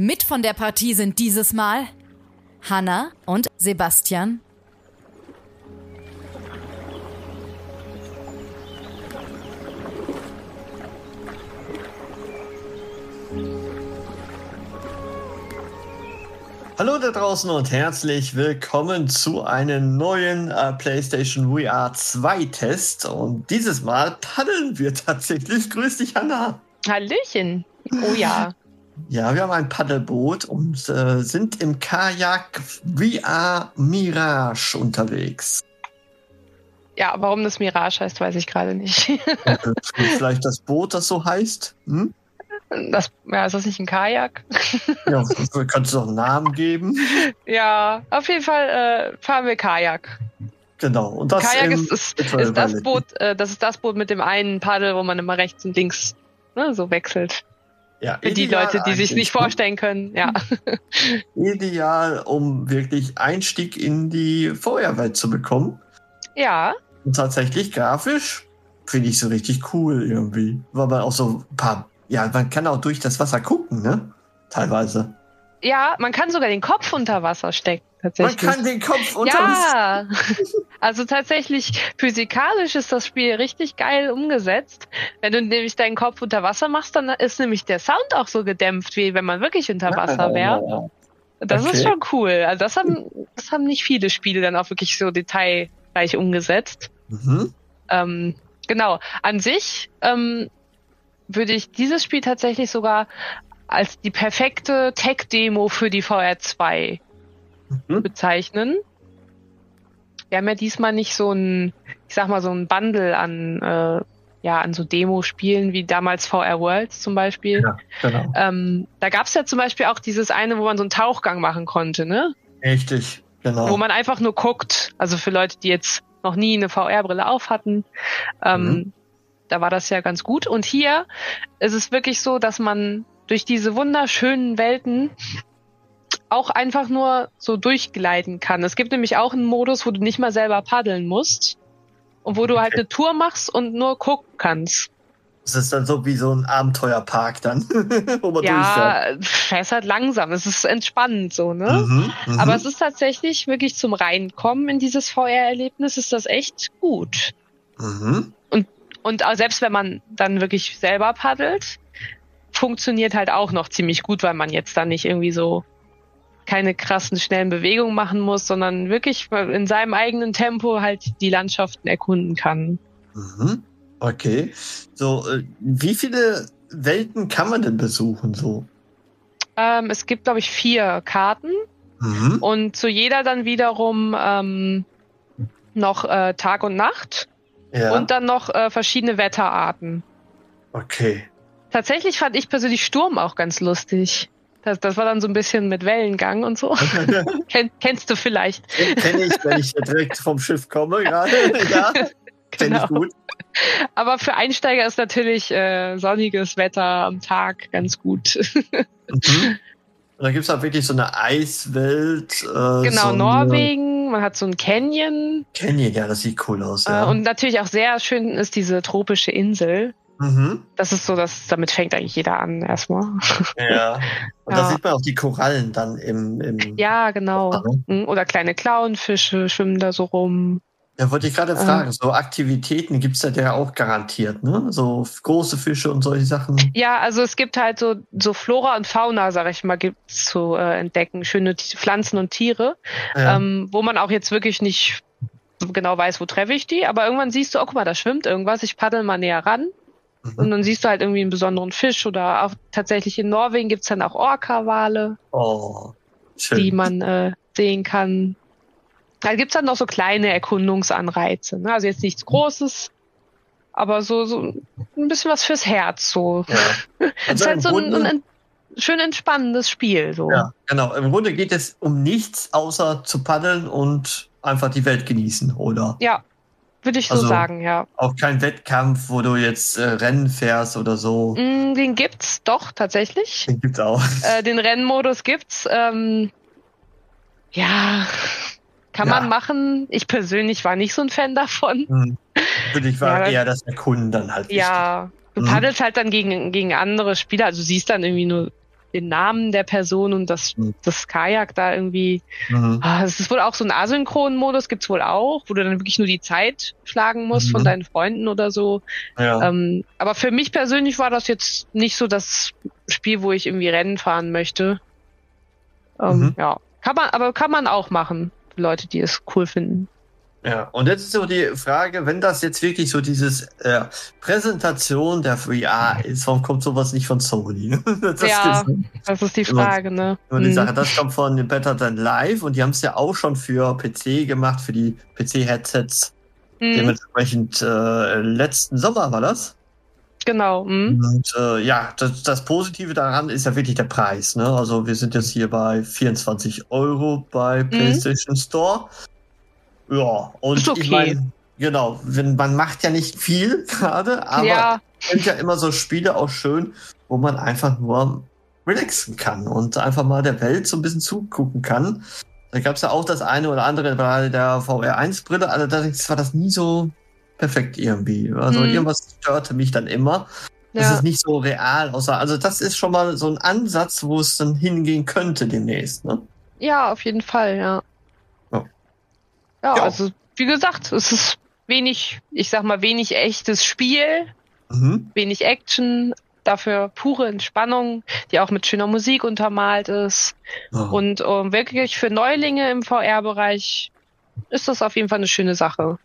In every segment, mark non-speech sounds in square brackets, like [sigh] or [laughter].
Mit von der Partie sind dieses Mal Hanna und Sebastian. Hallo da draußen und herzlich willkommen zu einem neuen äh, PlayStation VR 2 Test. Und dieses Mal paddeln wir [laughs] tatsächlich. Grüß dich, Hanna. Hallöchen. Oh ja. Ja, wir haben ein Paddelboot und äh, sind im Kajak VR Mirage unterwegs. Ja, warum das Mirage heißt, weiß ich gerade nicht. Äh, [laughs] Vielleicht das Boot, das so heißt? Hm? Das, ja, ist das nicht ein Kajak? Ja, kannst du doch einen Namen geben? ja, auf jeden Fall äh, fahren wir Kajak. Genau. Und das Kajak ist, ist, ist das. Boot, äh, das ist das Boot mit dem einen Paddel, wo man immer rechts und links ne, so wechselt. Ja, Für die ideal Leute, die sich nicht vorstellen können. Ja. [laughs] Ideal, um wirklich Einstieg in die Feuerwelt zu bekommen. ja, Und tatsächlich grafisch finde ich so richtig cool irgendwie. Weil man auch so ein paar, ja, man kann auch durch das Wasser gucken, ne? Teilweise. ja, man kann sogar den Kopf unter Wasser stecken. Man Tatsächlich. kann den Kopf unter Ja, [laughs] also tatsächlich physikalisch ist das Spiel richtig geil umgesetzt. Wenn du nämlich deinen Kopf unter Wasser machst, dann ist nämlich der Sound auch so gedämpft, wie wenn man wirklich unter Wasser wäre. Das Okay. ist schon cool. Also das haben, das haben nicht viele Spiele dann auch wirklich so detailreich umgesetzt. Mhm. Ähm, genau. An sich ähm, würde ich dieses Spiel tatsächlich sogar als die perfekte Tech-Demo für die VR2 Mhm. bezeichnen. Wir haben ja diesmal nicht so ein, ich sag mal, so ein Bundle an, äh, ja, an so Demo-Spielen wie damals VR Worlds zum Beispiel. Ja, genau. Ähm, da gab's ja zum Beispiel auch dieses eine, wo man so einen Tauchgang machen konnte, ne? Richtig, genau. Wo man einfach nur guckt. Also für Leute, die jetzt noch nie eine VR-Brille auf hatten, ähm, Mhm. da war das ja ganz gut. Und hier ist es wirklich so, dass man durch diese wunderschönen Welten auch einfach nur so durchgleiten kann. Es gibt nämlich auch einen Modus, wo du nicht mal selber paddeln musst und wo du halt eine Tour machst und nur gucken kannst. das ist dann so wie so ein Abenteuerpark dann, [laughs] wo man durchfährt. Ja, fährst halt langsam. Es ist entspannend so, ne? Mhm, mhm. Aber es ist tatsächlich wirklich zum Reinkommen in dieses VR-Erlebnis ist das echt gut. mhm. Und auch selbst wenn man dann wirklich selber paddelt, funktioniert halt auch noch ziemlich gut, weil man jetzt dann nicht irgendwie so keine krassen schnellen Bewegungen machen muss, sondern wirklich in seinem eigenen Tempo halt die Landschaften erkunden kann. Mhm. Okay. So, äh, wie viele Welten kann man denn besuchen so? Ähm, es gibt, glaube ich, vier Karten Mhm. und zu jeder dann wiederum ähm, noch äh, Tag und Nacht Ja. und dann noch äh, verschiedene Wetterarten. okay. Tatsächlich fand ich persönlich Sturm auch ganz lustig. Das, das war dann so ein bisschen mit Wellengang und so. [laughs] Ken, kennst du vielleicht. Kenne ich, wenn ich direkt vom Schiff komme gerade. [laughs] Ja, kenne Genau. ich gut. Aber für Einsteiger ist natürlich äh, sonniges Wetter am Tag ganz gut. Mhm. Und da gibt es auch wirklich so eine Eiswelt. Äh, genau, so Norwegen, man hat so ein Canyon. Canyon, ja, das sieht cool aus. Ja. Äh, und natürlich auch sehr schön ist diese tropische Insel. Mhm. Das ist so, dass damit fängt eigentlich jeder an erstmal. Ja. [laughs] Und da Ja. sieht man auch die Korallen dann im. im Ja, genau. Wasser, ne? Mhm, Oder kleine Clownfische schwimmen da so rum. Ja, wollte ich gerade Äh. fragen. So Aktivitäten gibt's da ja auch garantiert, ne? So große Fische und solche Sachen. Ja, also es gibt halt so, so Flora und Fauna, sag ich mal, gibt's zu äh, entdecken. Schöne T- Pflanzen und Tiere, Ja. ähm, wo man auch jetzt wirklich nicht genau weiß, wo treffe ich die, aber irgendwann siehst du, oh guck mal, da schwimmt irgendwas, ich paddel mal näher ran. Mhm. Und dann siehst du halt irgendwie einen besonderen Fisch oder auch tatsächlich in Norwegen gibt's dann auch Orca-Wale, Oh, die man äh, sehen kann. Da gibt's dann noch so kleine Erkundungsanreize. Ne? Also jetzt nichts Großes, aber so, so ein bisschen was fürs Herz. So. Ja. Es [laughs] Also ist halt so ein, ein, ein schön entspannendes Spiel. So. Ja, genau. Im Grunde geht es um nichts, außer zu paddeln und einfach die Welt genießen, oder? Ja, würde ich Also- so sagen, ja. Auch kein Wettkampf, wo du jetzt äh, Rennen fährst oder so. Mm, Den gibt's doch tatsächlich. Den gibt's auch. Äh, den Rennmodus gibt's. Ähm, ja, kann Ja. man machen. Ich persönlich war nicht so ein Fan davon. Hm. Für dich war Ja, das- eher das Erkunden dann halt wichtig. Ja, du Mhm. paddelst halt dann gegen, gegen andere Spieler. Also du siehst dann irgendwie nur den Namen der Person und das, Mhm. das Kajak da irgendwie. Mhm. Ah, Es ist wohl auch so ein asynchronen Modus, gibt's wohl auch, wo du dann wirklich nur die Zeit schlagen musst von Mhm. deinen Freunden oder so. Ja. Ähm, aber für mich persönlich war das jetzt nicht so das Spiel, wo ich irgendwie Rennen fahren möchte. Ähm, Mhm. Ja, kann man, aber kann man auch machen, für Leute, die es cool finden. Ja, und jetzt ist so die Frage, wenn das jetzt wirklich so dieses äh, Präsentation der VR ist, warum kommt sowas nicht von Sony? [laughs] Das Ja. ist Das ist die Immer- Frage, ne? immer die Mhm. Sache. Das kommt von Better Than Live und die haben es ja auch schon für PC gemacht, für die PC-Headsets. Mhm. Dementsprechend äh, letzten Sommer war das. Genau. Mhm. Und äh, ja, das, das Positive daran ist ja wirklich der Preis. Ne? Also wir sind jetzt hier bei 24 Euro bei PlayStation Store. Ja, und Ist okay. ich meine, genau, wenn, man macht ja nicht viel [laughs] gerade, aber ja, finde ja immer so Spiele auch schön, wo man einfach nur relaxen kann und einfach mal der Welt so ein bisschen zugucken kann. Da gab es ja auch das eine oder andere bei der VR1-Brille, allerdings war das nie so perfekt irgendwie. Also Mhm. irgendwas störte mich dann immer. Es ja. ist nicht so real, außer, also das ist schon mal so ein Ansatz, wo es dann hingehen könnte demnächst, ne? ja, auf jeden Fall. Ja. Ja, Ja. also wie gesagt, es ist wenig, ich sag mal, wenig echtes Spiel, Mhm. wenig Action, dafür pure Entspannung, die auch mit schöner Musik untermalt ist. Ja. Und ähm, wirklich für Neulinge im VR-Bereich ist das auf jeden Fall eine schöne Sache.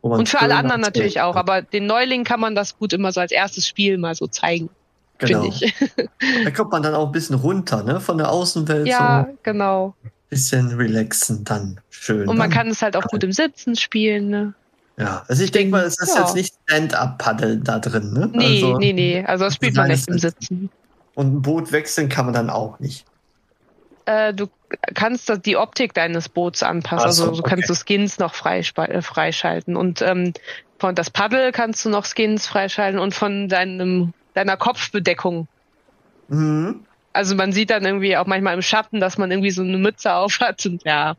Und für alle anderen natürlich auch, kann. aber den Neulingen kann man das gut immer so als erstes Spiel mal so zeigen, genau. finde ich. [laughs] Da kommt man dann auch ein bisschen runter, ne? Von der Außenwelt ja, so genau. Bisschen relaxen, dann schön. Und man kann es halt auch gut im Sitzen spielen. Ne? Ja, also ich denke mal, es ist Ja. jetzt nicht Stand-up-Paddeln da drin, ne? Nee, also, nee, nee. Also das spielt man nicht im Sitzen. Und ein Boot wechseln kann man dann auch nicht. Äh, du kannst das- die Optik deines Boots anpassen. Ach so, also du kannst okay. so Skins noch äh, freischalten. Und ähm, von das Paddel kannst du noch Skins freischalten und von deinem deiner Kopfbedeckung. Mhm. Also man sieht dann irgendwie auch manchmal im Schatten, dass man irgendwie so eine Mütze auf hat. Und ja,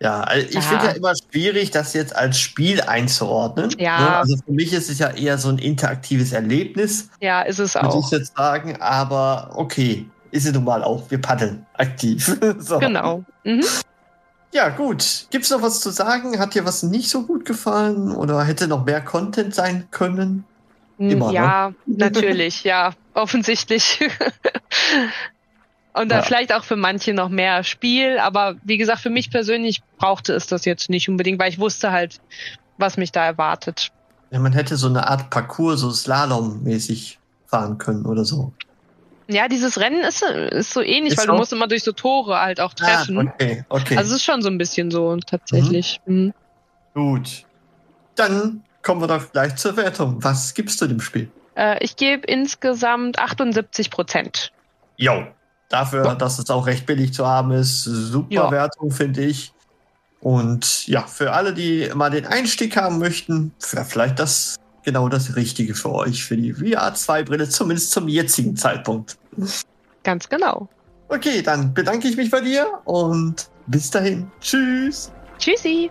Ja, also ich Ja. finde ja immer schwierig, das jetzt als Spiel einzuordnen. Ja. Ne? Also für mich ist es ja eher so ein interaktives Erlebnis, ja, ist es würde auch. ich jetzt sagen. Aber okay, ist es nun mal auch. Wir paddeln aktiv. [laughs] so. Genau. Mhm. Ja, gut. Gibt's noch was zu sagen? Hat dir was nicht so gut gefallen oder hätte noch mehr Content sein können? Immer, ne? ja, natürlich, ja, [laughs] offensichtlich. Und dann Ja. vielleicht auch für manche noch mehr Spiel, aber wie gesagt, für mich persönlich brauchte es das jetzt nicht unbedingt, weil ich wusste halt, was mich da erwartet. Ja, man hätte so eine Art Parcours, so Slalom-mäßig fahren können oder so. Ja, dieses Rennen ist, ist so ähnlich, Ist weil du musst immer durch so Tore halt auch treffen. Ah, okay, okay. Also es ist schon so ein bisschen so tatsächlich. Mhm. gut. Dann kommen wir doch gleich zur Wertung. Was gibst du dem Spiel? Äh, ich gebe insgesamt 78 Prozent. Jo. Dafür, Ja. dass es auch recht billig zu haben ist, super Ja. Wertung, finde ich. Und ja, für alle, die mal den Einstieg haben möchten, wäre vielleicht das genau das Richtige für euch, für die VR 2 Brille, zumindest zum jetzigen Zeitpunkt. Ganz genau. Okay, dann bedanke ich mich bei dir und bis dahin. Tschüss. Tschüssi.